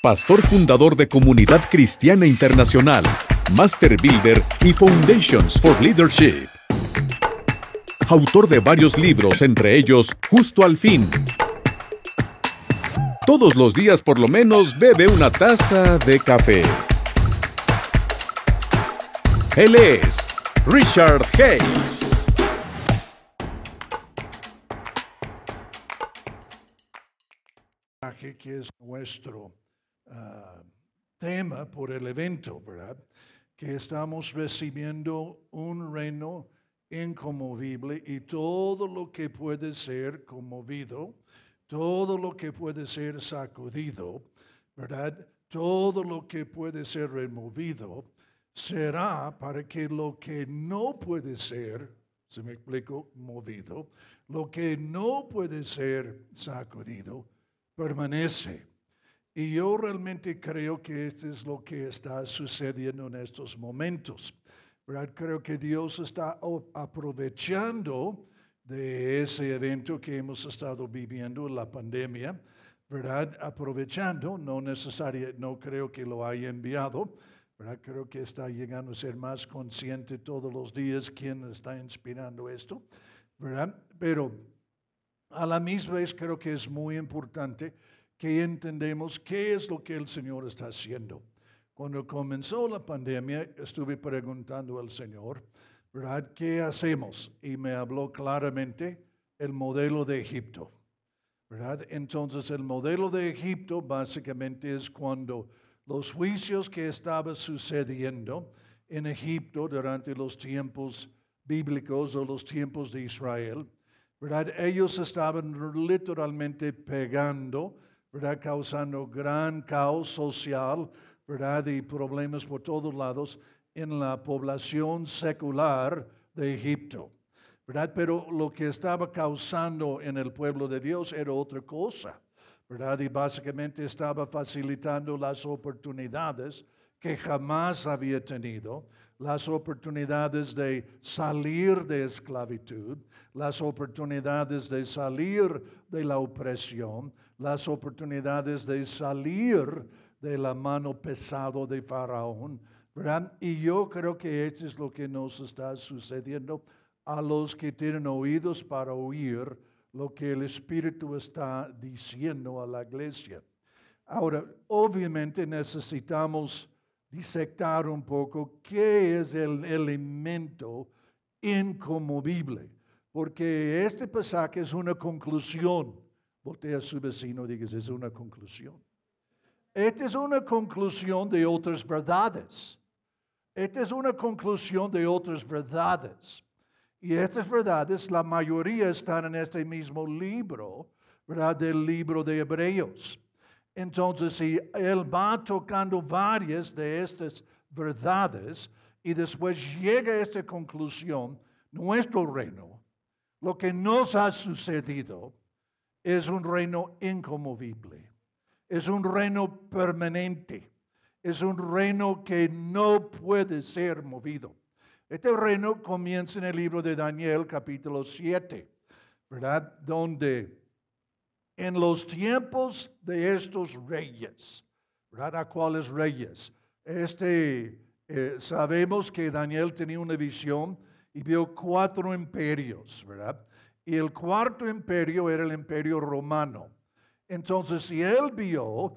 pastor fundador de Comunidad Cristiana Internacional, Master Builder y Foundations for Leadership. Autor de varios libros, entre ellos Justo al Fin. Todos los días por lo menos bebe una taza de café. Él es Richard Hayes. que es nuestro ah, tema por el evento, ¿verdad? Que estamos recibiendo un reino inconmovible y todo lo que puede ser conmovido, todo lo que puede ser sacudido, ¿verdad? Todo lo que puede ser removido será para que lo que no puede ser, se me explico, movido, lo que no puede ser sacudido, permanece. Y yo realmente creo que esto es lo que está sucediendo en estos momentos. ¿verdad? Creo que Dios está aprovechando de ese evento que hemos estado viviendo, la pandemia, ¿verdad? Aprovechando, no necesario, no creo que lo haya enviado, ¿verdad? Creo que está llegando a ser más consciente todos los días quién está inspirando esto, ¿verdad? Pero a la misma vez creo que es muy importante que entendemos qué es lo que el Señor está haciendo. Cuando comenzó la pandemia, estuve preguntando al Señor, ¿verdad? ¿Qué hacemos? Y me habló claramente el modelo de Egipto, ¿verdad? Entonces, el modelo de Egipto básicamente es cuando los juicios que estaban sucediendo en Egipto durante los tiempos bíblicos o los tiempos de Israel, ¿verdad? Ellos estaban literalmente pegando, ¿verdad? Causando gran caos social, ¿verdad? Y problemas por todos lados en la población secular de Egipto, ¿verdad? Pero lo que estaba causando en el pueblo de Dios era otra cosa, ¿verdad? Y básicamente estaba facilitando las oportunidades que jamás había tenido, las oportunidades de salir de esclavitud, las oportunidades de salir de la opresión, las oportunidades de salir de la mano pesado de Faraón. Y yo creo que esto es lo que nos está sucediendo a los que tienen oídos para oír lo que el Espíritu está diciendo a la iglesia. Ahora, obviamente necesitamos disectar un poco qué es el elemento inconmovible, porque este pasaje es una conclusión. Voltea a su vecino y diga, es una conclusión. Esta es una conclusión de otras verdades. Esta es una conclusión de otras verdades. Y estas verdades, la mayoría están en este mismo libro, ¿verdad? Del libro de Hebreos. Entonces, si él va tocando varias de estas verdades y después llega a esta conclusión, nuestro reino, lo que nos ha sucedido, es un reino inconmovible, es un reino permanente, es un reino que no puede ser movido. Este reino comienza en el libro de Daniel capítulo 7, ¿verdad? Donde en los tiempos de estos reyes, ¿verdad? ¿A cuáles reyes? Este, eh, sabemos que Daniel tenía una visión y vio cuatro imperios, ¿verdad? Y el cuarto imperio era el imperio romano. Entonces, si él vio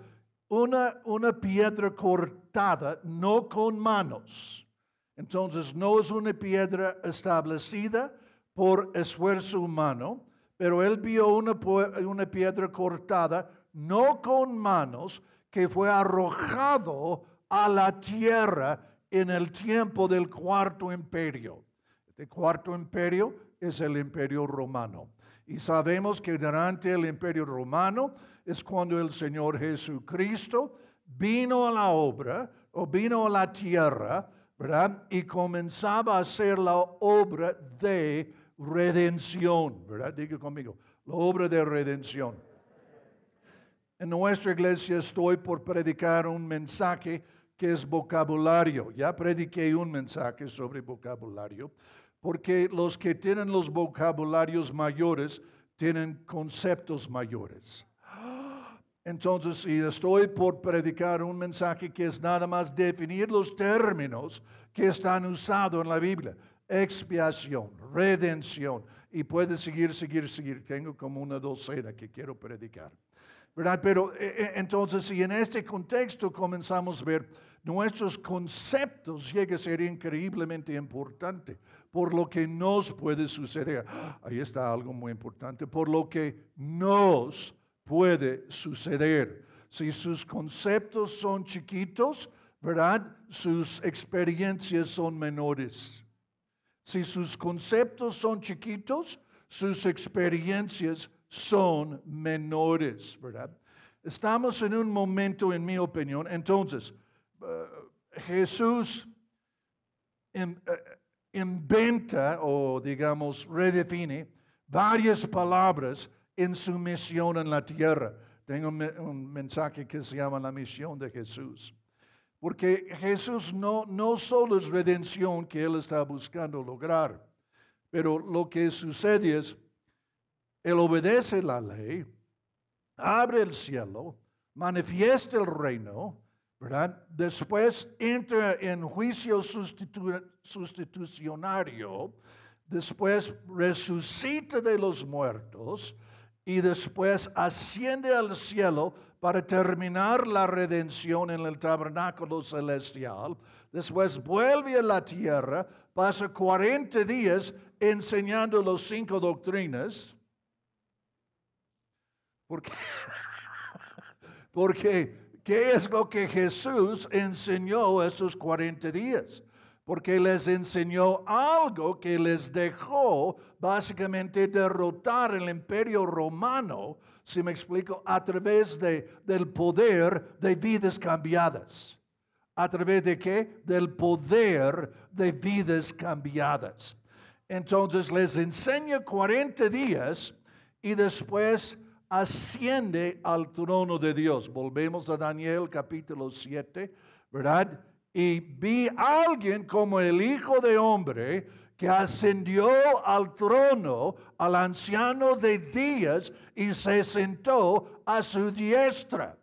una, una piedra cortada, no con manos, entonces no es una piedra establecida por esfuerzo humano, pero él vio una, una piedra cortada, no con manos, que fue arrojado a la tierra en el tiempo del cuarto imperio. El cuarto imperio es el imperio romano. Y sabemos que durante el imperio romano es cuando el Señor Jesucristo vino a la obra o vino a la tierra, ¿verdad? Y comenzaba a hacer la obra de redención, ¿verdad? Diga conmigo, la obra de redención. En nuestra iglesia estoy por predicar un mensaje que es vocabulario. Ya prediqué un mensaje sobre vocabulario, porque los que tienen los vocabularios mayores tienen conceptos mayores. Entonces, si estoy por predicar un mensaje que es nada más definir los términos que están usados en la Biblia, expiación, redención, y puede seguir, seguir, seguir. Tengo como una docena que quiero predicar. ¿Verdad? Pero eh, eh, entonces, si en este contexto comenzamos a ver nuestros conceptos, llega a ser increíblemente importante por lo que nos puede suceder. Ahí está algo muy importante, por lo que nos puede suceder. Si sus conceptos son chiquitos, ¿verdad? Sus experiencias son menores. Si sus conceptos son chiquitos, sus experiencias son menores, ¿verdad? Estamos en un momento, en mi opinión, entonces, eh, Jesús eh, inventa o, digamos, redefine varias palabras en su misión en la tierra. Tengo un mensaje que se llama la misión de Jesús. Porque Jesús no, no solo es redención que Él está buscando lograr, pero lo que sucede es, Él obedece la ley, abre el cielo, manifiesta el reino, Después entra en juicio sustitucionario, después resucita de los muertos, y después asciende al cielo para terminar la redención en el tabernáculo celestial. Después vuelve a la tierra, pasa 40 días enseñando los cinco doctrinas. Porque, porque ¿qué es lo que Jesús enseñó esos 40 días? porque les enseñó algo que les dejó básicamente derrotar el imperio romano, si me explico, a través de, del poder de vidas cambiadas. ¿A través de qué? Del poder de vidas cambiadas. Entonces les enseña 40 días y después asciende al trono de Dios. Volvemos a Daniel capítulo 7, ¿verdad? y vi a alguien como el Hijo de Hombre que ascendió al trono al anciano de días y se sentó a su diestra.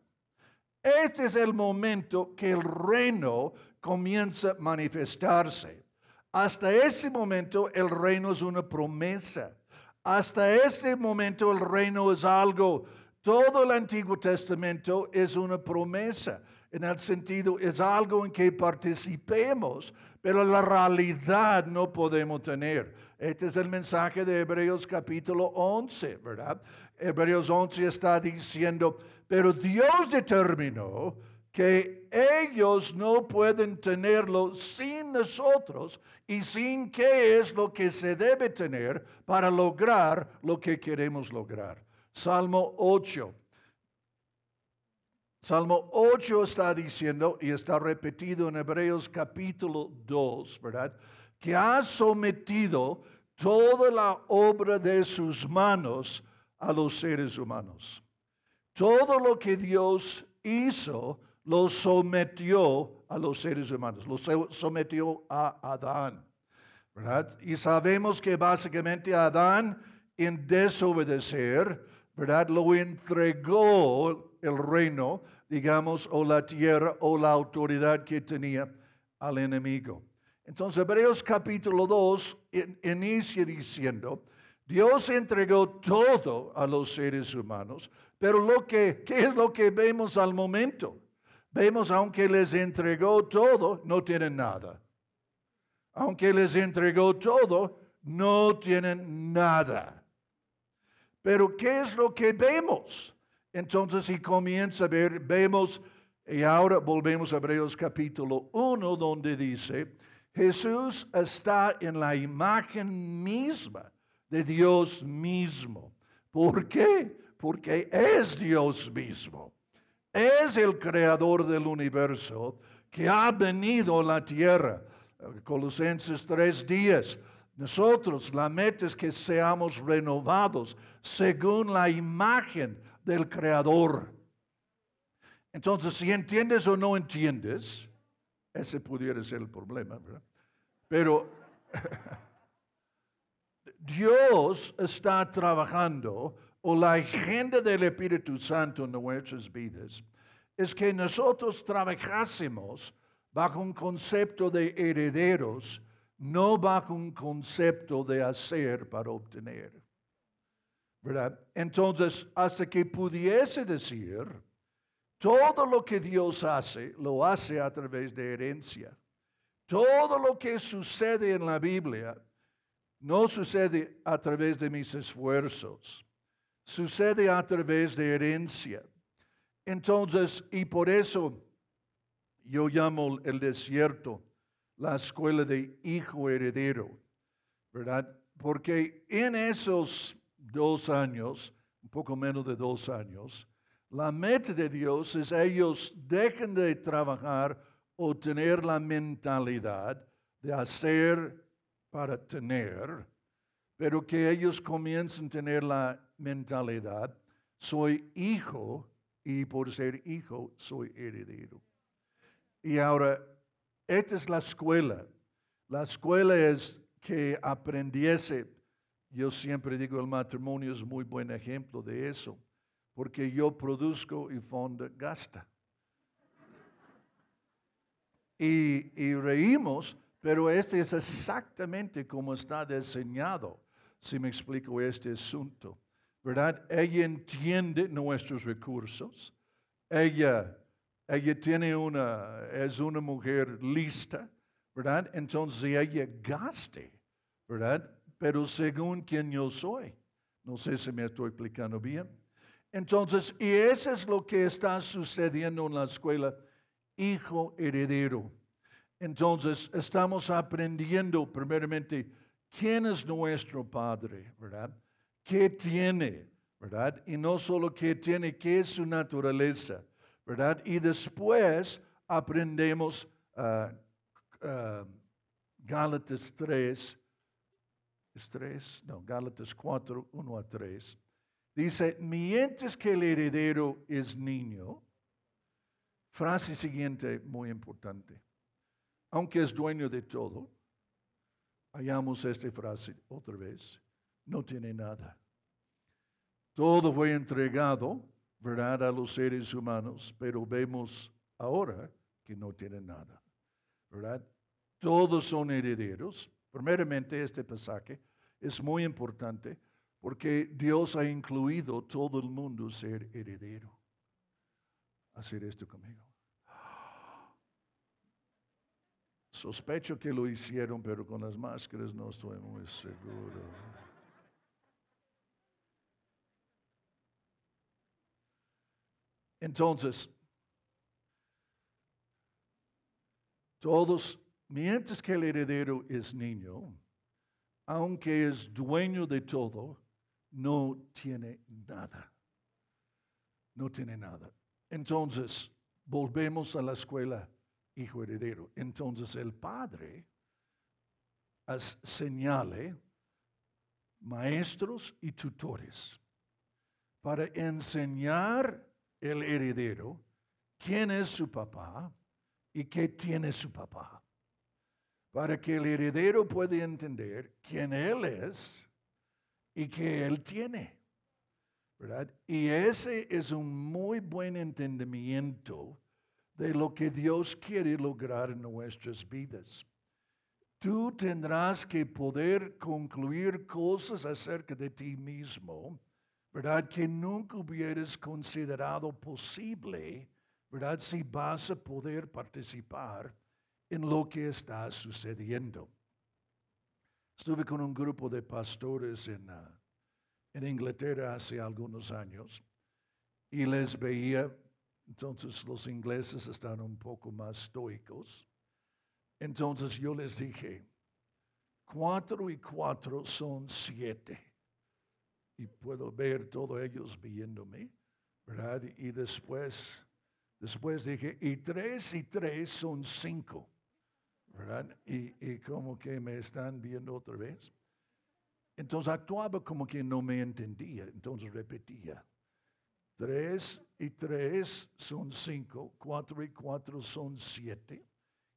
Este es el momento que el reino comienza a manifestarse. Hasta ese momento el reino es una promesa. Hasta este momento el reino es algo. Todo el Antiguo Testamento es una promesa en el sentido, es algo en que participemos, pero la realidad no podemos tener. Este es el mensaje de Hebreos capítulo 11, ¿verdad? Hebreos 11 está diciendo, pero Dios determinó que ellos no pueden tenerlo sin nosotros y sin qué es lo que se debe tener para lograr lo que queremos lograr. Salmo 8. Salmo 8 está diciendo, y está repetido en Hebreos capítulo 2, ¿verdad? Que ha sometido toda la obra de sus manos a los seres humanos. Todo lo que Dios hizo, lo sometió a los seres humanos, lo sometió a Adán. ¿verdad? Y sabemos que básicamente Adán, en desobedecer, ¿verdad? Lo entregó el reino, digamos, o la tierra o la autoridad que tenía al enemigo. Entonces, Hebreos capítulo 2 inicia diciendo, Dios entregó todo a los seres humanos, pero lo que, ¿qué es lo que vemos al momento? Vemos, aunque les entregó todo, no tienen nada. Aunque les entregó todo, no tienen nada. Pero ¿qué es lo que vemos? Entonces, si comienza a ver, vemos, y ahora volvemos a Hebreos capítulo 1, donde dice, Jesús está en la imagen misma de Dios mismo. ¿Por qué? Porque es Dios mismo. Es el creador del universo que ha venido a la tierra. Colosenses 3 días. Nosotros, la meta es que seamos renovados según la imagen del Creador. Entonces, si entiendes o no entiendes, ese pudiera ser el problema, ¿verdad? Pero Dios está trabajando o la agenda del Espíritu Santo en nuestras vidas es que nosotros trabajásemos bajo un concepto de herederos, no bajo un concepto de hacer para obtener. Entonces, hasta que pudiese decir, todo lo que Dios hace, lo hace a través de herencia. Todo lo que sucede en la Biblia no sucede a través de mis esfuerzos, sucede a través de herencia. Entonces, y por eso yo llamo el desierto la escuela de hijo heredero, ¿verdad? Porque en esos dos años, un poco menos de dos años, la meta de Dios es ellos dejen de trabajar o tener la mentalidad de hacer para tener, pero que ellos comiencen a tener la mentalidad, soy hijo y por ser hijo soy heredero. Y ahora, esta es la escuela. La escuela es que aprendiese, yo siempre digo el matrimonio es muy buen ejemplo de eso, porque yo produzco y Fonda gasta. Y, y reímos, pero este es exactamente como está diseñado, si me explico este asunto. ¿Verdad? Ella entiende nuestros recursos. Ella, ella tiene una, es una mujer lista, ¿verdad? Entonces ella gaste, ¿verdad? Pero según quien yo soy. No sé si me estoy explicando bien. Entonces, y eso es lo que está sucediendo en la escuela, hijo heredero. Entonces, estamos aprendiendo primeramente quién es nuestro Padre, ¿verdad? ¿Qué tiene, verdad? Y no solo qué tiene, qué es su naturaleza, ¿verdad? Y después aprendemos uh, uh, Gálatas 3, ¿es 3? No, Gálatas 4, 1 a 3. Dice, mientras que el heredero es niño, frase siguiente muy importante aunque es dueño de todo, hallamos esta frase otra vez, no tiene nada. Todo fue entregado, ¿verdad?, a los seres humanos, pero vemos ahora que no tiene nada, ¿verdad? Todos son herederos. Primeramente, este pasaje es muy importante porque Dios ha incluido todo el mundo ser heredero. Hacer esto conmigo. Sospecho que lo hicieron, pero con las máscaras no estoy muy seguro. Entonces, todos, mientras que el heredero es niño, aunque es dueño de todo, no tiene nada. No tiene nada. Entonces, volvemos a la escuela hijo heredero. Entonces el padre señale maestros y tutores para enseñar el heredero quién es su papá y qué tiene su papá. Para que el heredero pueda entender quién él es y qué él tiene. ¿verdad? Y ese es un muy buen entendimiento de lo que Dios quiere lograr en nuestras vidas. Tú tendrás que poder concluir cosas acerca de ti mismo, ¿verdad? Que nunca hubieras considerado posible, ¿verdad? Si vas a poder participar en lo que está sucediendo. Estuve con un grupo de pastores en, ah, en Inglaterra hace algunos años y les veía entonces los ingleses están un poco más estoicos. Entonces yo les dije, cuatro y cuatro son siete. Y puedo ver todos ellos viéndome, ¿verdad? Y después, después dije, y tres y tres son cinco, ¿verdad? Y, y como que me están viendo otra vez. Entonces actuaba como que no me entendía, entonces repetía. Tres y tres son cinco, cuatro y cuatro son siete.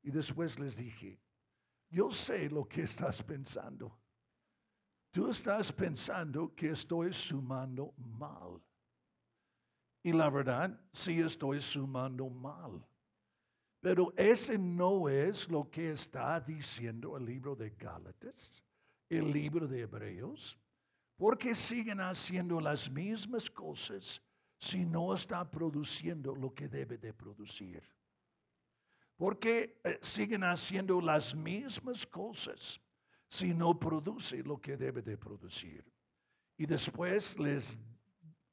Y después les dije, yo sé lo que estás pensando. Tú estás pensando que estoy sumando mal. Y la verdad, sí estoy sumando mal. Pero ese no es lo que está diciendo el libro de Gálatas, el libro de Hebreos, porque siguen haciendo las mismas cosas si no está produciendo lo que debe de producir. Porque eh, siguen haciendo las mismas cosas si no produce lo que debe de producir. Y después les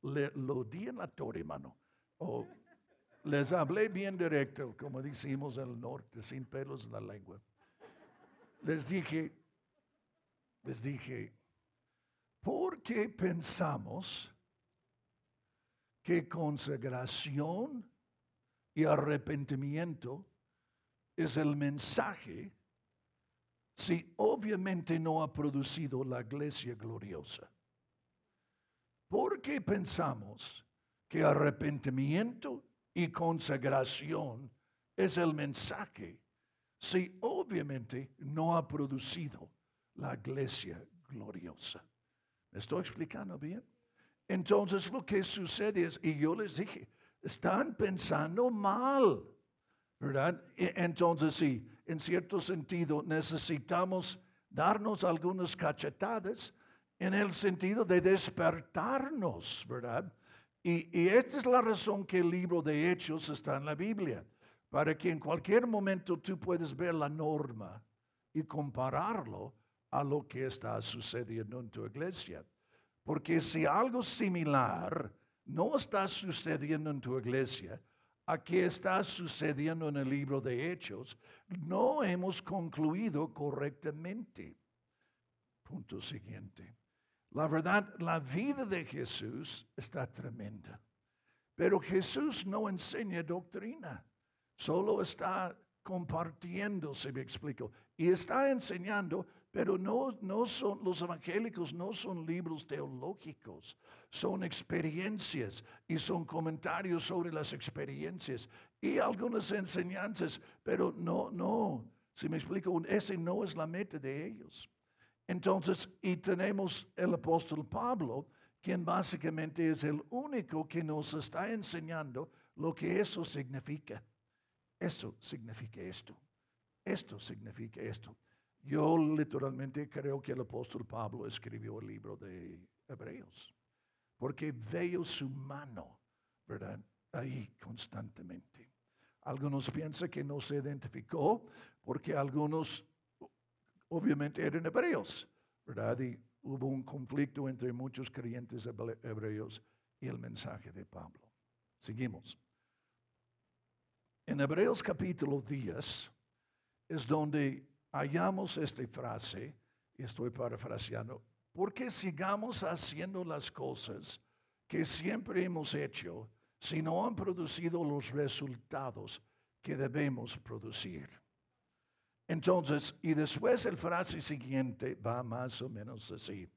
lo di en la torre, hermano. O les hablé bien directo, como decimos en el norte, sin pelos en la lengua. Les dije, les dije, ¿por qué pensamos que consagración y arrepentimiento es el mensaje si obviamente no ha producido la iglesia gloriosa? ¿Por qué pensamos que arrepentimiento y consagración es el mensaje si obviamente no ha producido la iglesia gloriosa? ¿Me estoy explicando bien? Entonces lo que sucede es, y yo les dije, están pensando mal, ¿verdad? E, entonces sí, en cierto sentido necesitamos darnos algunas cachetadas en el sentido de despertarnos, ¿verdad? Y, esta es la razón que el libro de Hechos está en la Biblia, para que en cualquier momento tú puedes ver la norma y compararlo a lo que está sucediendo en tu iglesia. Porque si algo similar no está sucediendo en tu iglesia, aquí está sucediendo en el libro de Hechos, no hemos concluido correctamente. Punto siguiente. La verdad, la vida de Jesús está tremenda. Pero Jesús no enseña doctrina, solo está compartiendo, se me explico. Y está enseñando, pero no, no son, los evangélicos no son libros teológicos, son experiencias y son comentarios sobre las experiencias y algunas enseñanzas, pero no, no, si me explico, ese no es la meta de ellos. Entonces, y tenemos el apóstol Pablo, quien básicamente es el único que nos está enseñando lo que eso significa. Eso significa esto. Esto significa esto. Yo literalmente creo que el apóstol Pablo escribió el libro de Hebreos, porque veo su mano, ¿verdad? Ahí constantemente. Algunos piensan que no se identificó porque algunos obviamente eran hebreos, ¿verdad? Y hubo un conflicto entre muchos creyentes hebreos y el mensaje de Pablo. Seguimos. En Hebreos capítulo 10 es donde hallamos esta frase, y estoy parafraseando, porque sigamos haciendo las cosas que siempre hemos hecho si no han producido los resultados que debemos producir. Entonces, y después el frase siguiente va más o menos así.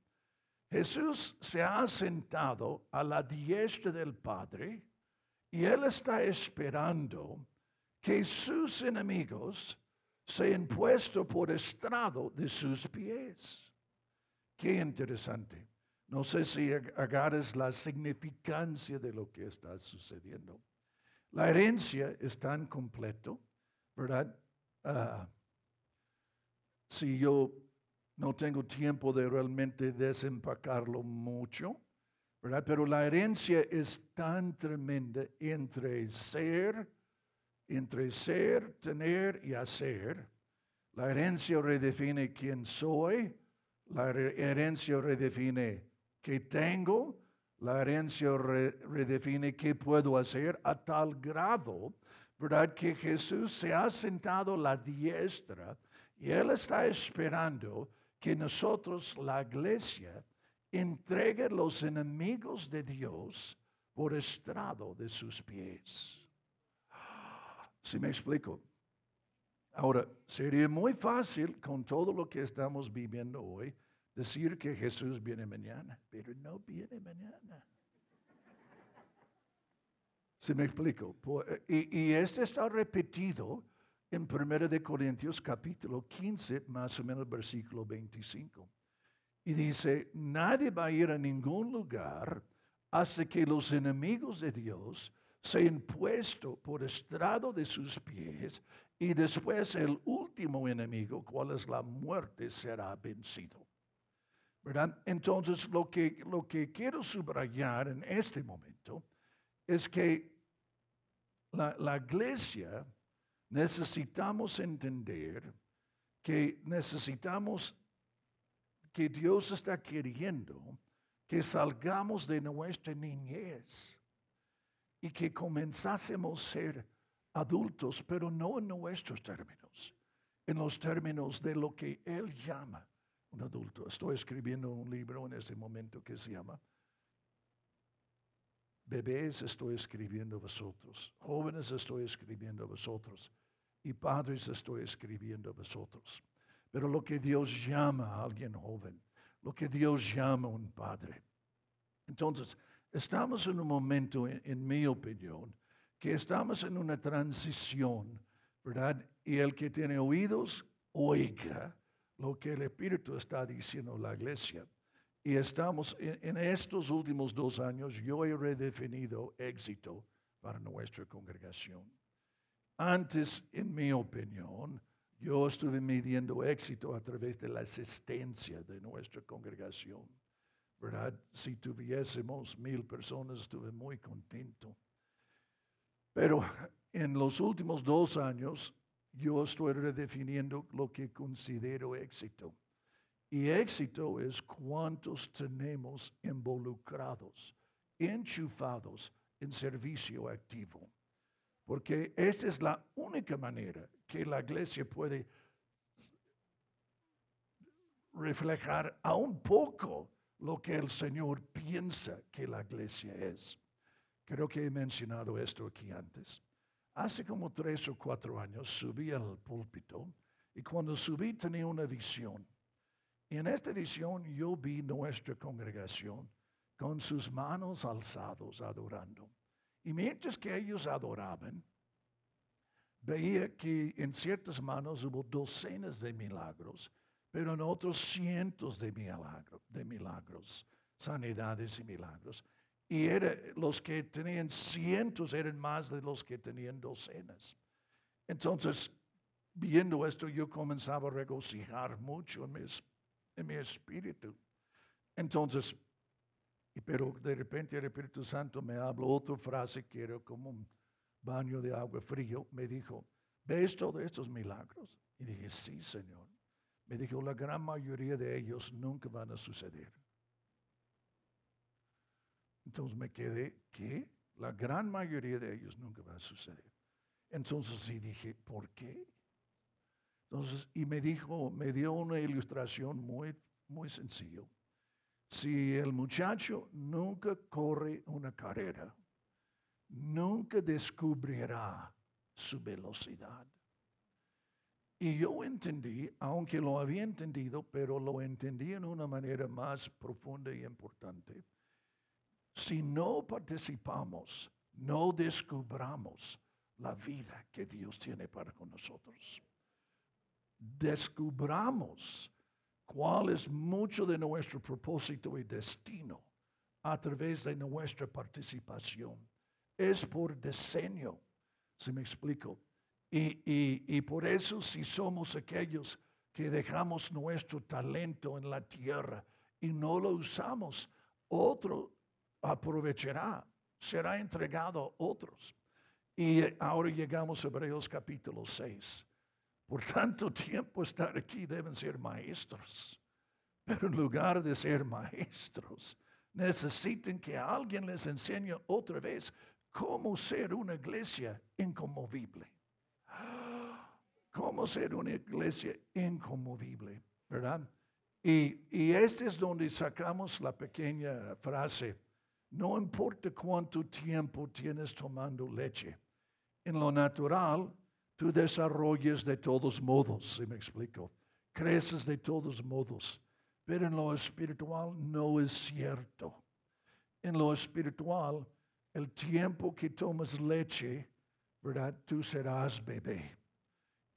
Jesús se ha sentado a la diestra del Padre y Él está esperando que sus enemigos sean puestos por estrado de sus pies. Qué interesante. No sé si agarres la significancia de lo que está sucediendo. La herencia es tan completo, ¿verdad? Ah, si yo no tengo tiempo de realmente desempacarlo mucho, ¿verdad? Pero la herencia es tan tremenda entre ser, entre ser, tener y hacer. La herencia redefine quién soy, la herencia redefine qué tengo, la herencia redefine qué puedo hacer a tal grado, ¿verdad? Que Jesús se ha sentado la diestra y Él está esperando que nosotros, la iglesia, entregue los enemigos de Dios por estrado de sus pies. Si me explico. Ahora, sería muy fácil con todo lo que estamos viviendo hoy decir que Jesús viene mañana, pero no viene mañana. Si me explico. Y, y este está repetido en 1 de Corintios capítulo 15, más o menos versículo 25. Y dice, nadie va a ir a ningún lugar hasta que los enemigos de Dios sean puestos por estrado de sus pies y después el último enemigo, cual es la muerte, será vencido. ¿Verdad? Entonces, lo que, lo que quiero subrayar en este momento es que la, la iglesia necesitamos entender que necesitamos que Dios está queriendo que salgamos de nuestra niñez y que comenzásemos a ser adultos, pero no en nuestros términos, en los términos de lo que Él llama un adulto. Estoy escribiendo un libro en ese momento que se llama Bebés estoy escribiendo a vosotros, jóvenes estoy escribiendo a vosotros y padres estoy escribiendo a vosotros. Pero lo que Dios llama a alguien joven, lo que Dios llama a un padre. Entonces, estamos en un momento, en, mi opinión, que estamos en una transición, ¿verdad? Y el que tiene oídos, oiga lo que el Espíritu está diciendo a la iglesia. Y estamos en, estos últimos dos años, yo he redefinido éxito para nuestra congregación. Antes, en mi opinión, yo estuve midiendo éxito a través de la asistencia de nuestra congregación. Si tuviésemos mil personas, estuve muy contento. Pero en los últimos dos años, yo estoy redefiniendo lo que considero éxito. Y éxito es cuántos tenemos involucrados, enchufados en servicio activo. Porque esa es la única manera que la iglesia puede reflejar a un poco lo que el Señor piensa que la iglesia es. Creo que he mencionado esto aquí antes. Hace como tres o cuatro años subí al púlpito y cuando subí tenía una visión. Y en esta visión yo vi nuestra congregación con sus manos alzados adorando. Y mientras que ellos adoraban, veía que en ciertas manos hubo docenas de milagros, pero en otros cientos de milagros, de milagros sanidades y milagros. Y era, los que tenían cientos eran más de los que tenían docenas. Entonces, viendo esto, yo comenzaba a regocijar mucho en mi, en mi espíritu. Entonces, pero de repente el Espíritu Santo me habló otra frase que era como un baño de agua frío. Me dijo, ¿ves todos estos milagros? Y dije, sí, Señor. Me dijo, la gran mayoría de ellos nunca van a suceder. Entonces me quedé, ¿qué? La gran mayoría de ellos nunca va a suceder. Entonces sí dije, ¿por qué? Entonces, y me dijo, me dio una ilustración muy, muy sencillo. Si el muchacho nunca corre una carrera, nunca descubrirá su velocidad. Y yo entendí, aunque lo había entendido, pero lo entendí en una manera más profunda y importante. Si no participamos, no descubramos la vida que Dios tiene para con nosotros. Descubramos cuál es mucho de nuestro propósito y destino a través de nuestra participación. Es por diseño, si me explico. Y, por eso si somos aquellos que dejamos nuestro talento en la tierra y no lo usamos, otro aprovechará, será entregado a otros. Y ahora llegamos a Hebreos capítulo 6. Por tanto tiempo estar aquí deben ser maestros. Pero en lugar de ser maestros, necesitan que alguien les enseñe otra vez cómo ser una iglesia inconmovible. Cómo ser una iglesia inconmovible, ¿verdad? Y, y este es donde sacamos la pequeña frase, no importa cuánto tiempo tienes tomando leche. En lo natural, tú desarrollas de todos modos, si me explico. Creces de todos modos. Pero en lo espiritual no es cierto. En lo espiritual, el tiempo que tomas leche, ¿verdad? Tú serás bebé.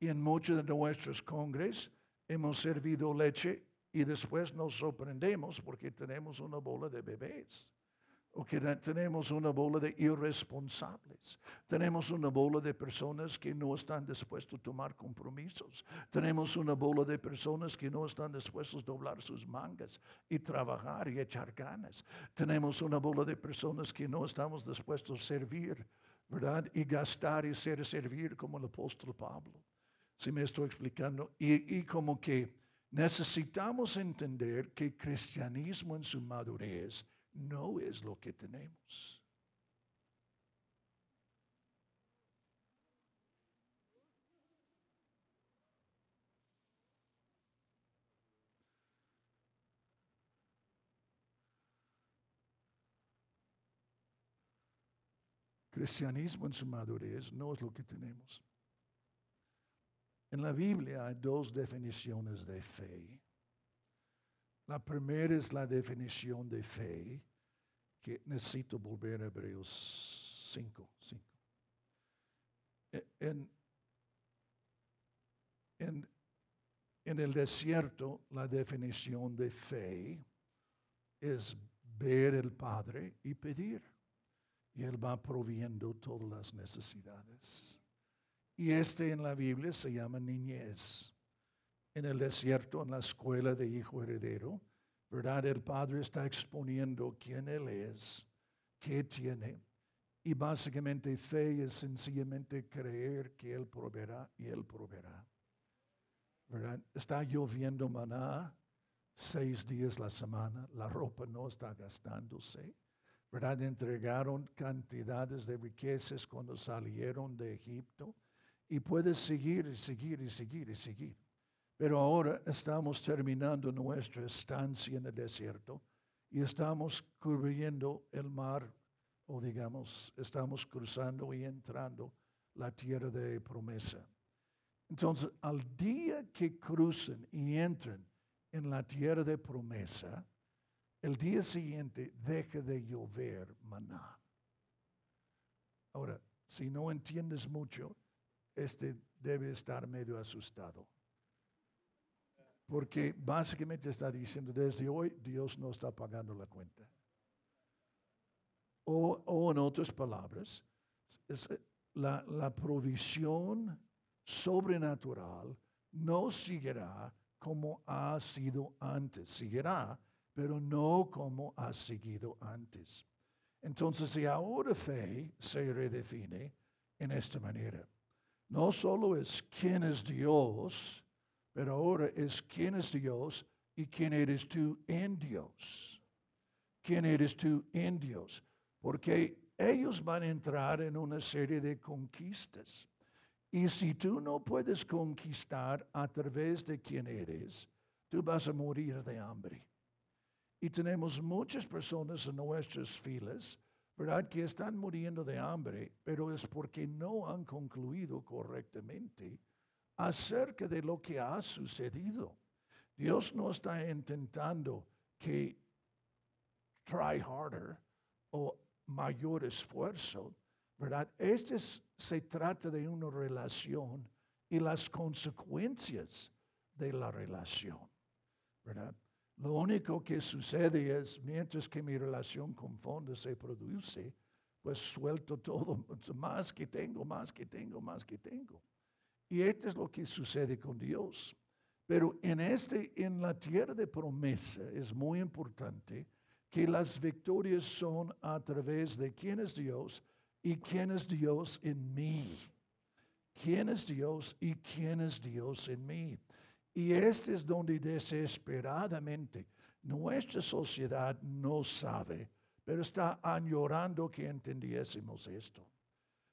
Y en muchos de nuestros congres hemos servido leche y después nos sorprendemos porque tenemos una bola de bebés o que tenemos una bola de irresponsables. Tenemos una bola de personas que no están dispuestos a tomar compromisos. Tenemos una bola de personas que no están dispuestos a doblar sus mangas y trabajar y echar ganas. Tenemos una bola de personas que no estamos dispuestos a servir, ¿verdad? Y gastar y ser servir como el apóstol Pablo. Si me estoy explicando. Y, como que necesitamos entender que cristianismo en su madurez no es lo que tenemos. Cristianismo en su madurez no es lo que tenemos. En la Biblia hay dos definiciones de fe. La primera es la definición de fe, que necesito volver a Hebreos 5. E, en, en, en el desierto, la definición de fe es ver el Padre y pedir. Y Él va proviendo todas las necesidades. Y este en la Biblia se llama niñez en el desierto, en la escuela de hijo heredero, ¿verdad? El padre está exponiendo quién él es, qué tiene. Y básicamente fe es sencillamente creer que Él proveerá y Él proveerá. ¿Verdad? Está lloviendo maná seis días la semana, la ropa no está gastándose. ¿Verdad? Entregaron cantidades de riquezas cuando salieron de Egipto. Y puedes seguir y seguir y seguir y seguir. Pero ahora estamos terminando nuestra estancia en el desierto y estamos cubriendo el mar, o digamos, estamos cruzando y entrando la tierra de promesa. Entonces, al día que crucen y entren en la tierra de promesa, el día siguiente deja de llover maná. Ahora, si no entiendes mucho, este debe estar medio asustado. Porque básicamente está diciendo, desde hoy Dios no está pagando la cuenta. O, en otras palabras, la, la provisión sobrenatural no seguirá como ha sido antes. Seguirá, pero no como ha seguido antes. Entonces, si ahora fe se redefine en esta manera, no solo es quién es Dios, pero ahora es quién es Dios y quién eres tú en Dios. ¿Quién eres tú en Dios? Porque ellos van a entrar en una serie de conquistas. Y si tú no puedes conquistar a través de quién eres, tú vas a morir de hambre. Y tenemos muchas personas en nuestras filas, ¿verdad?, que están muriendo de hambre, pero es porque no han concluido correctamente acerca de lo que ha sucedido. Dios no está intentando que try harder o mayor esfuerzo, ¿verdad? Este se trata de una relación y las consecuencias de la relación, ¿verdad? Lo único que sucede es, mientras que mi relación con fondo se produce, pues suelto todo, más que tengo, más que tengo, más que tengo. Y esto es lo que sucede con Dios. Pero en, este, en la tierra de promesa es muy importante que las victorias son a través de quién es Dios y quién es Dios en mí. ¿Quién es Dios y quién es Dios en mí? Y este es donde desesperadamente nuestra sociedad no sabe, pero está añorando que entendiésemos esto.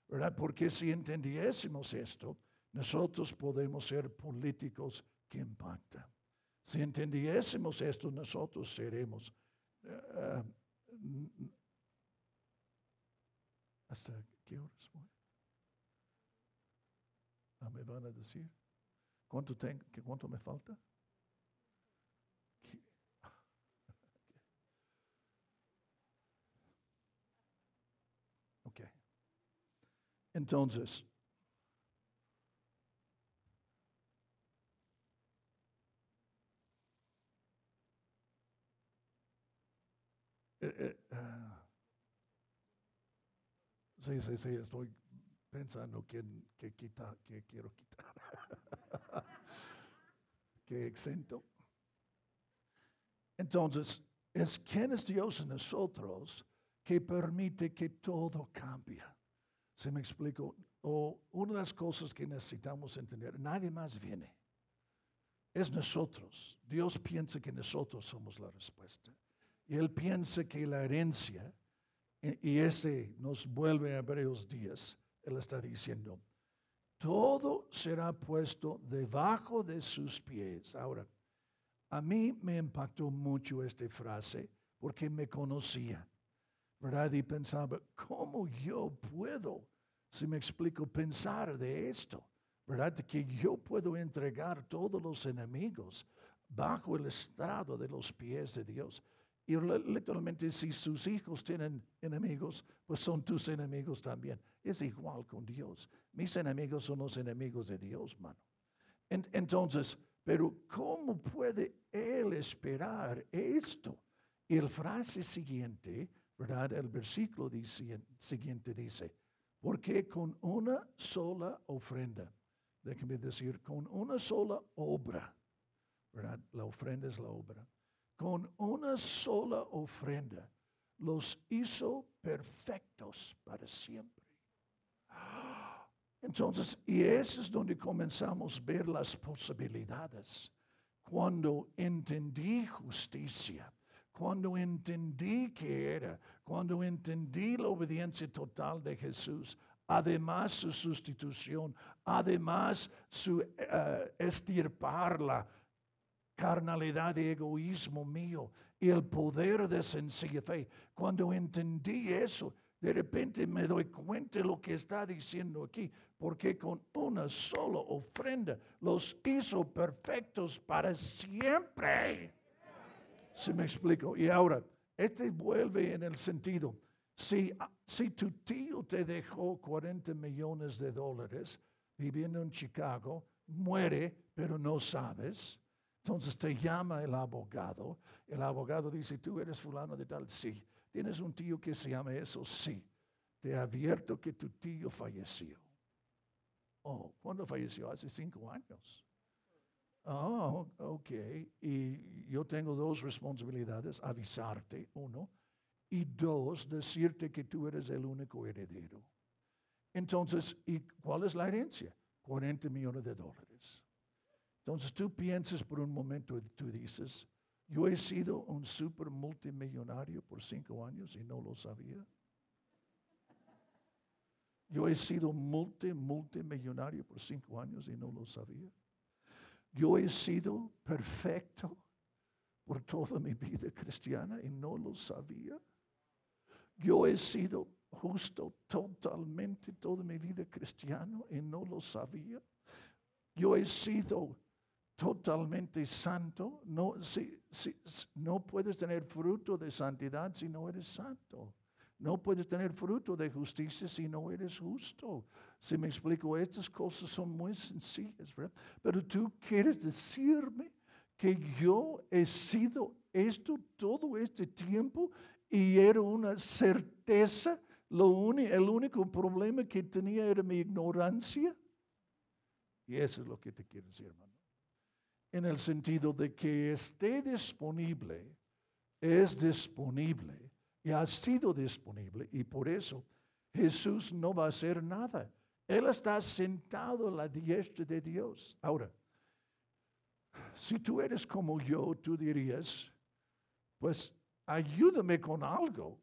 ¿Verdad? Porque si entendiésemos esto, nosotros podemos ser políticos que impactan. Si entendiésemos esto, nosotros seremos. Uh, ¿Hasta qué horas voy? Ah, ¿Me van a decir? ¿Cuánto, tengo, cuánto me falta? Ok. Entonces, Eh, eh, uh, sí, sí, sí, estoy pensando que, que, quita, que quiero quitar. que exento. Entonces, es quien es Dios en nosotros que permite que todo cambie. ¿Se me explico? O una de las cosas que necesitamos entender, nadie más viene. Es nosotros. Dios piensa que nosotros somos la respuesta. Y Él piensa que la herencia, y ese nos vuelve a Hebreos 10, Él está diciendo, todo será puesto debajo de sus pies. Ahora, a mí me impactó mucho esta frase porque me conocía, ¿verdad? Y pensaba, ¿cómo yo puedo, si me explico, pensar de esto? ¿Verdad? Que yo puedo entregar todos los enemigos bajo el estrado de los pies de Dios. Y literalmente si sus hijos tienen enemigos, pues son tus enemigos también. Es igual con Dios. Mis enemigos son los enemigos de Dios, mano. entonces, pero ¿cómo puede él esperar esto? Y el frase siguiente, ¿verdad? El versículo siguiente dice, porque con una sola ofrenda, déjeme decir, con una sola obra, ¿verdad? La ofrenda es la obra con una sola ofrenda, los hizo perfectos para siempre. Entonces, y eso es donde comenzamos a ver las posibilidades. Cuando entendí justicia, cuando entendí que era, cuando entendí la obediencia total de Jesús, además su sustitución, además su uh, estirparla, carnalidad y egoísmo mío y el poder de sencilla fe. Cuando entendí eso, de repente me doy cuenta de lo que está diciendo aquí, porque con una sola ofrenda los hizo perfectos para siempre. ¿Se me explico? Y ahora, este vuelve en el sentido, si, si tu tío te dejó 40 millones de dólares viviendo en Chicago, muere, pero no sabes, entonces te llama el abogado. El abogado dice, tú eres fulano de tal. Sí. ¿Tienes un tío que se llama eso? Sí. Te advierto que tu tío falleció. Oh, ¿cuándo falleció? Hace cinco años. Oh, ok. Y yo tengo dos responsabilidades. Avisarte, uno. Y dos, decirte que tú eres el único heredero. Entonces, ¿y cuál es la herencia? 40 millones de dólares. Entonces tú piensas por un momento y tú dices, yo he sido un super multimillonario por cinco años y no lo sabía. Yo he sido multi, multimillonario por cinco años y no lo sabía. Yo he sido perfecto por toda mi vida cristiana y no lo sabía. Yo he sido justo totalmente toda mi vida cristiana y no lo sabía. Yo he sido totalmente santo, no, si, si, no puedes tener fruto de santidad si no eres santo. No puedes tener fruto de justicia si no eres justo. Si me explico, estas cosas son muy sencillas, ¿verdad? Pero tú quieres decirme que yo he sido esto todo este tiempo y era una certeza. Lo el único problema que tenía era mi ignorancia. Y eso es lo que te quiero decir, hermano en el sentido de que esté disponible, es disponible y ha sido disponible y por eso Jesús no va a hacer nada. Él está sentado a la diestra de Dios. Ahora, si tú eres como yo, tú dirías, pues ayúdame con algo.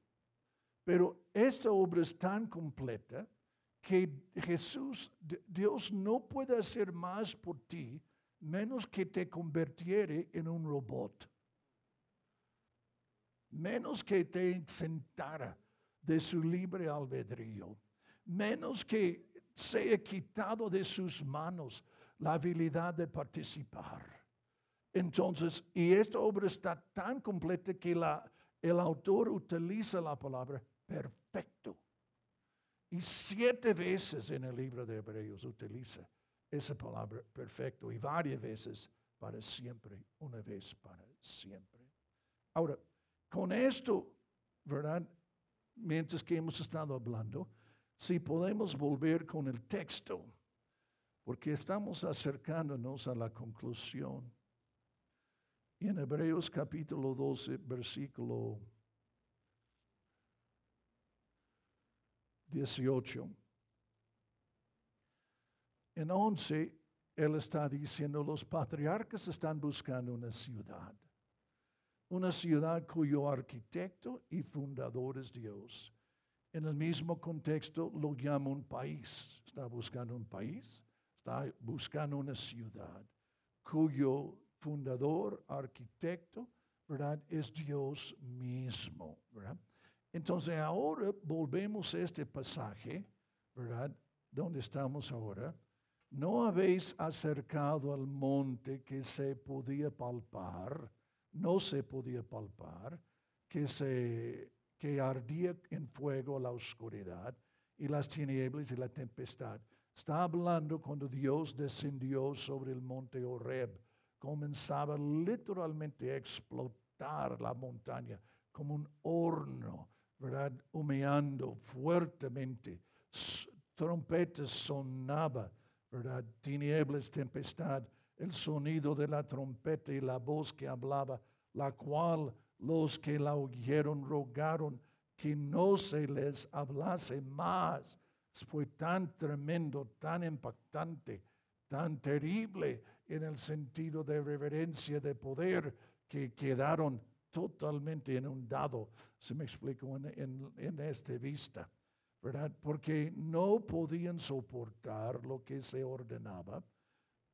Pero esta obra es tan completa que Jesús, Dios no puede hacer más por ti menos que te convirtiere en un robot, menos que te exentara de su libre albedrío, menos que sea quitado de sus manos la habilidad de participar. Entonces, y esta obra está tan completa que la, el autor utiliza la palabra perfecto. Y siete veces en el libro de Hebreos utiliza esa palabra perfecto y varias veces para siempre, una vez para siempre. Ahora, con esto, ¿verdad? Mientras que hemos estado hablando, Si podemos volver con el texto, porque estamos acercándonos a la conclusión. Y en Hebreos capítulo 12, versículo 18. En 11, él está diciendo, los patriarcas están buscando una ciudad, una ciudad cuyo arquitecto y fundador es Dios. En el mismo contexto lo llama un país. Está buscando un país, está buscando una ciudad cuyo fundador, arquitecto, ¿verdad? Es Dios mismo, ¿verdad? Entonces ahora volvemos a este pasaje, ¿verdad? ¿Dónde estamos ahora? No habéis acercado al monte que se podía palpar, no se podía palpar, que, se, que ardía en fuego la oscuridad y las tinieblas y la tempestad. Está hablando cuando Dios descendió sobre el monte Horeb. Comenzaba literalmente a explotar la montaña como un horno ¿verdad? Humeando fuertemente. Trompetas sonaba, ¿verdad? Tinieblas, tempestad, el sonido de la trompeta y la voz que hablaba, la cual los que la oyeron rogaron que no se les hablase más. Fue tan tremendo, tan impactante, tan terrible en el sentido de reverencia, de poder, que quedaron totalmente inundado, se me explicó en, en, esta vista, ¿verdad? Porque no podían soportar lo que se ordenaba.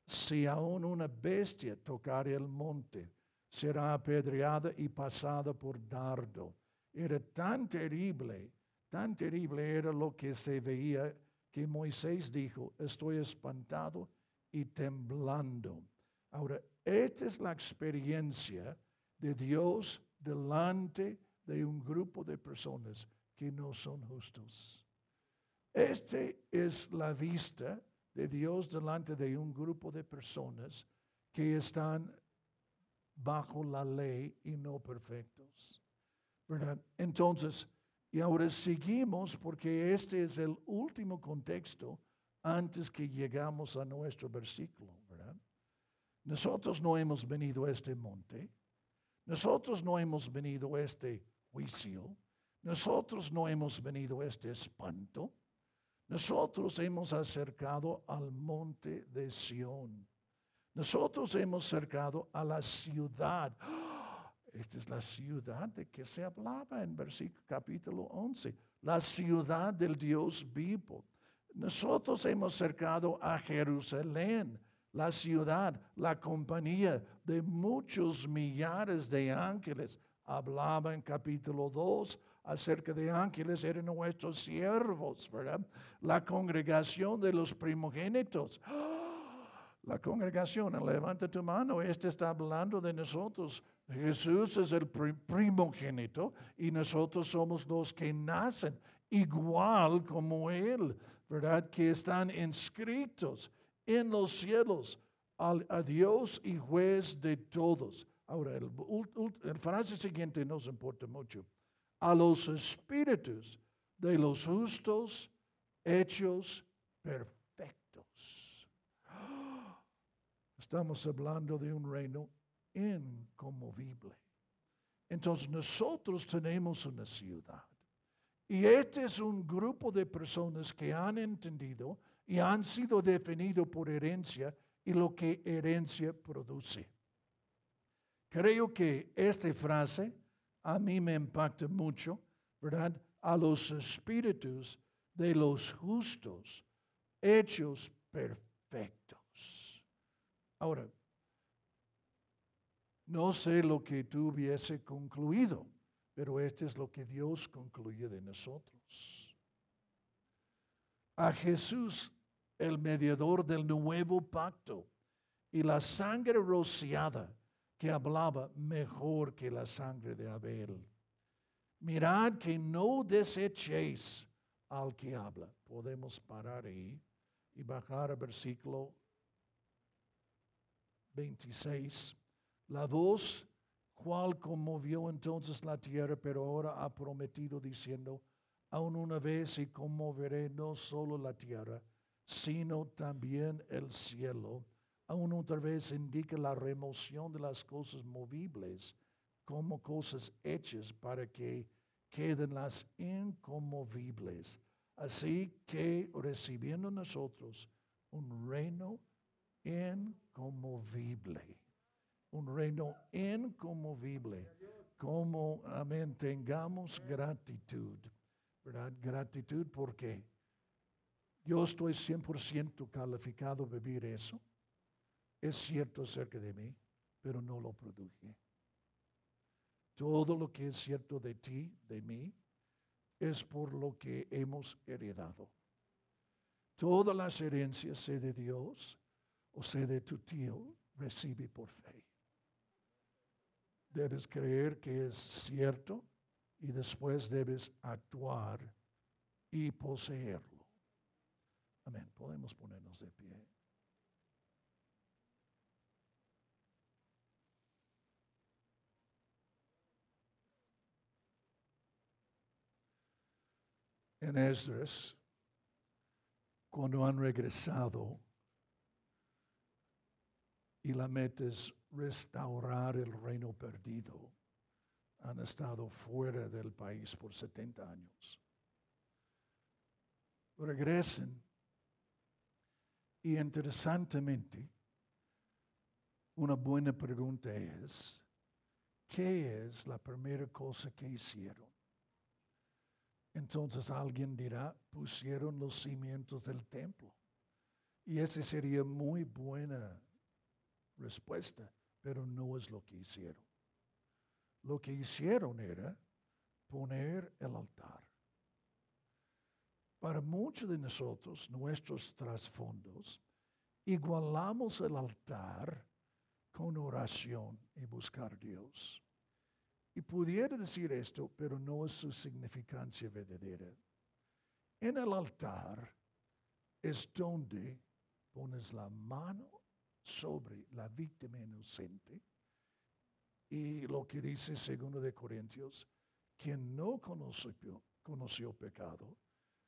Si aún una bestia tocara el monte, será apedreada y pasada por dardo. Era tan terrible, tan terrible era lo que se veía que Moisés dijo, estoy espantado y temblando. Ahora, esta es la experiencia de Dios delante de un grupo de personas que no son justos. Esta es la vista de Dios delante de un grupo de personas que están bajo la ley y no perfectos. Entonces, y ahora seguimos porque este es el último contexto antes que llegamos a nuestro versículo. Nosotros no hemos venido a este monte, nosotros no hemos venido a este juicio, nosotros no hemos venido a este espanto, nosotros hemos acercado al monte de Sión. Nosotros hemos acercado a la ciudad. Esta es la ciudad de que se hablaba en versículo capítulo 11, la ciudad del Dios vivo. Nosotros hemos acercado a Jerusalén, la ciudad, la compañía de muchos millares de ángeles. Hablaba en capítulo 2 acerca de ángeles, eran nuestros siervos, ¿verdad? La congregación de los primogénitos. La congregación, levanta tu mano, este está hablando de nosotros. Jesús es el primogénito y nosotros somos los que nacen igual como Él, ¿verdad? Que están inscritos en los cielos a Dios y juez de todos. Ahora, el, el frase siguiente nos importa mucho. A los espíritus de los justos hechos perfectos. Estamos hablando de un reino inconmovible. Entonces nosotros tenemos una ciudad. Y este es un grupo de personas que han entendido y han sido definidos por herencia y lo que herencia produce. Creo que esta frase a mí me impacta mucho, ¿verdad? A los espíritus de los justos, hechos perfectos. Ahora, no sé lo que tú hubiese concluido, pero esto es lo que Dios concluye de nosotros. A Jesús el mediador del nuevo pacto, y la sangre rociada que hablaba mejor que la sangre de Abel. Mirad que no desechéis al que habla. Podemos parar ahí y bajar al versículo 26. La voz cual conmovió entonces la tierra, pero ahora ha prometido diciendo, aún una vez y conmoveré no solo la tierra, sino también el cielo. Aún otra vez indica la remoción de las cosas movibles como cosas hechas para que queden las inconmovibles. Así que recibiendo nosotros un reino inconmovible, un reino inconmovible, como, amén, tengamos gratitud, ¿verdad? Gratitud porque yo estoy 100% calificado a vivir eso. Es cierto acerca de mí, pero no lo produje. Todo lo que es cierto de ti, de mí, es por lo que hemos heredado. Todas las herencias, sea de Dios o sea de tu tío, recibe por fe. Debes creer que es cierto y después debes actuar y poseerlo. Amén. Podemos ponernos de pie. En Esdras, cuando han regresado y la meta es restaurar el reino perdido, han estado fuera del país por 70 años. Regresen y interesantemente, una buena pregunta es, ¿qué es la primera cosa que hicieron? Entonces alguien dirá, pusieron los cimientos del templo. Y esa sería muy buena respuesta, pero no es lo que hicieron. Lo que hicieron era poner el altar. Para muchos de nosotros, nuestros trasfondos, igualamos el altar con oración y buscar a Dios. Y pudiera decir esto, pero no es su significancia verdadera. En el altar es donde pones la mano sobre la víctima inocente y lo que dice segundo de Corintios, quien no conoció, conoció pecado,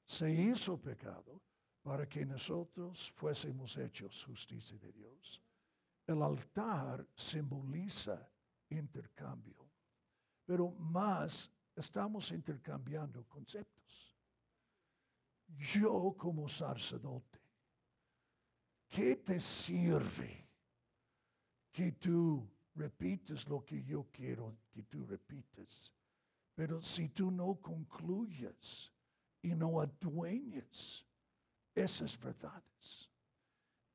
se hizo pecado para que nosotros fuésemos hechos justicia de Dios. El altar simboliza intercambio pero más estamos intercambiando conceptos. Yo como sacerdote, ¿qué te sirve que tú repites lo que yo quiero que tú repites? Pero si tú no concluyes y no adueñas esas verdades,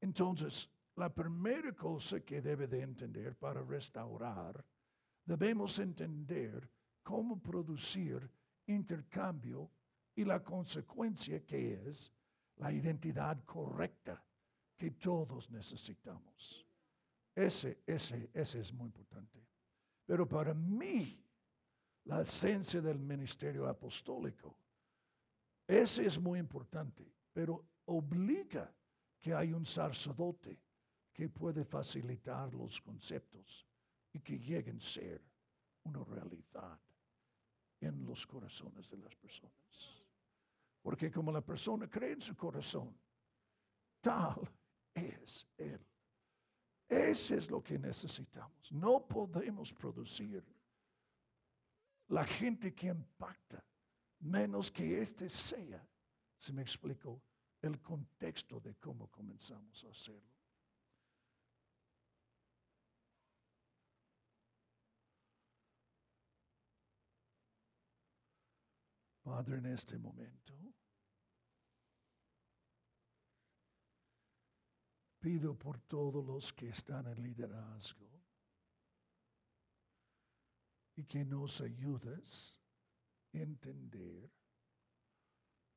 entonces la primera cosa que debe de entender para restaurar debemos entender cómo producir intercambio y la consecuencia que es la identidad correcta que todos necesitamos. Ese, ese, ese es muy importante. Pero para mí, la esencia del ministerio apostólico, ese es muy importante, pero obliga que hay un sacerdote que puede facilitar los conceptos y que lleguen a ser una realidad en los corazones de las personas. Porque como la persona cree en su corazón, tal es Él. Ese es lo que necesitamos. No podemos producir la gente que impacta, menos que este sea, se me explicó, el contexto de cómo comenzamos a hacerlo. Padre, en este momento, pido por todos los que están en liderazgo y que nos ayudes a entender.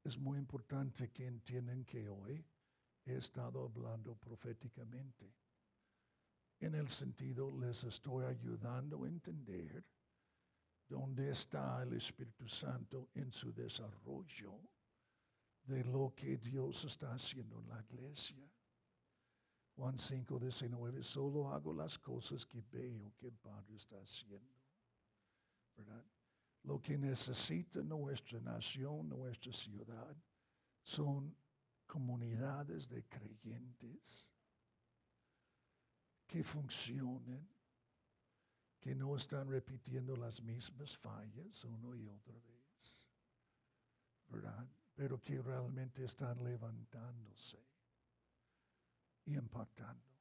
Es muy importante que entiendan que hoy he estado hablando proféticamente. En el sentido, les estoy ayudando a entender dónde está el Espíritu Santo en su desarrollo de lo que Dios está haciendo en la iglesia. Juan 5, 19, solo hago las cosas que veo que el Padre está haciendo. ¿Verdad? Lo que necesita nuestra nación, nuestra ciudad, son comunidades de creyentes que funcionen, que no están repitiendo las mismas fallas una y otra vez, ¿verdad? Pero que realmente están levantándose y impactando.